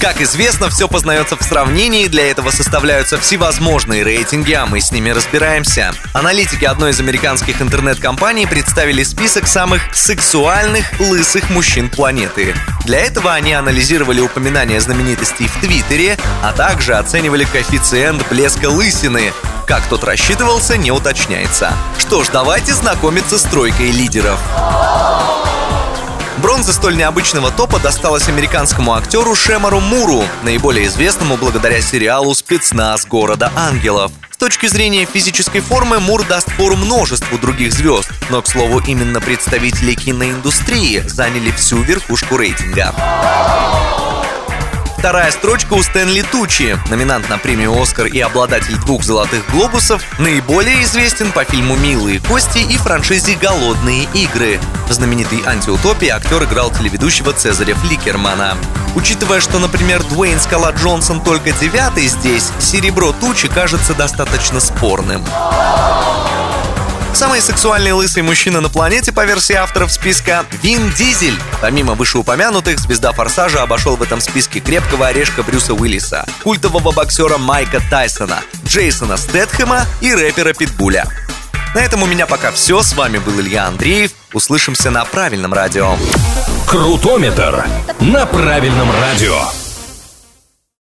Как известно, все познается в сравнении, для этого составляются всевозможные рейтинги, а мы с ними разбираемся. Аналитики одной из американских интернет-компаний представили список самых сексуальных лысых мужчин планеты. Для этого они анализировали упоминания знаменитостей в Твиттере, а также оценивали коэффициент блеска лысины. Как тот рассчитывался, не уточняется. Что ж, давайте знакомиться с тройкой лидеров. Бронза столь необычного топа досталась американскому актеру Шемару Муру, наиболее известному благодаря сериалу «Спецназ города ангелов». С точки зрения физической формы Мур даст фору множеству других звезд, но, к слову, именно представители киноиндустрии заняли всю верхушку рейтинга. Вторая строчка у Стэнли Тучи, номинант на премию «Оскар» и обладатель двух «Золотых глобусов», наиболее известен по фильму «Милые кости» и франшизе «Голодные игры». В знаменитой антиутопии актер играл телеведущего Цезаря Фликермана. Учитывая, что, например, Дуэйн Скала Джонсон только девятый здесь, серебро Тучи кажется достаточно спорным. Самый сексуальный лысый мужчина на планете по версии авторов списка – Вин Дизель. Помимо вышеупомянутых, звезда «Форсажа» обошел в этом списке крепкого орешка Брюса Уиллиса, культового боксера Майка Тайсона, Джейсона Стэтхэма и рэпера Питбуля. На этом у меня пока все. С вами был Илья Андреев. Услышимся на правильном радио. Крутометр на правильном радио.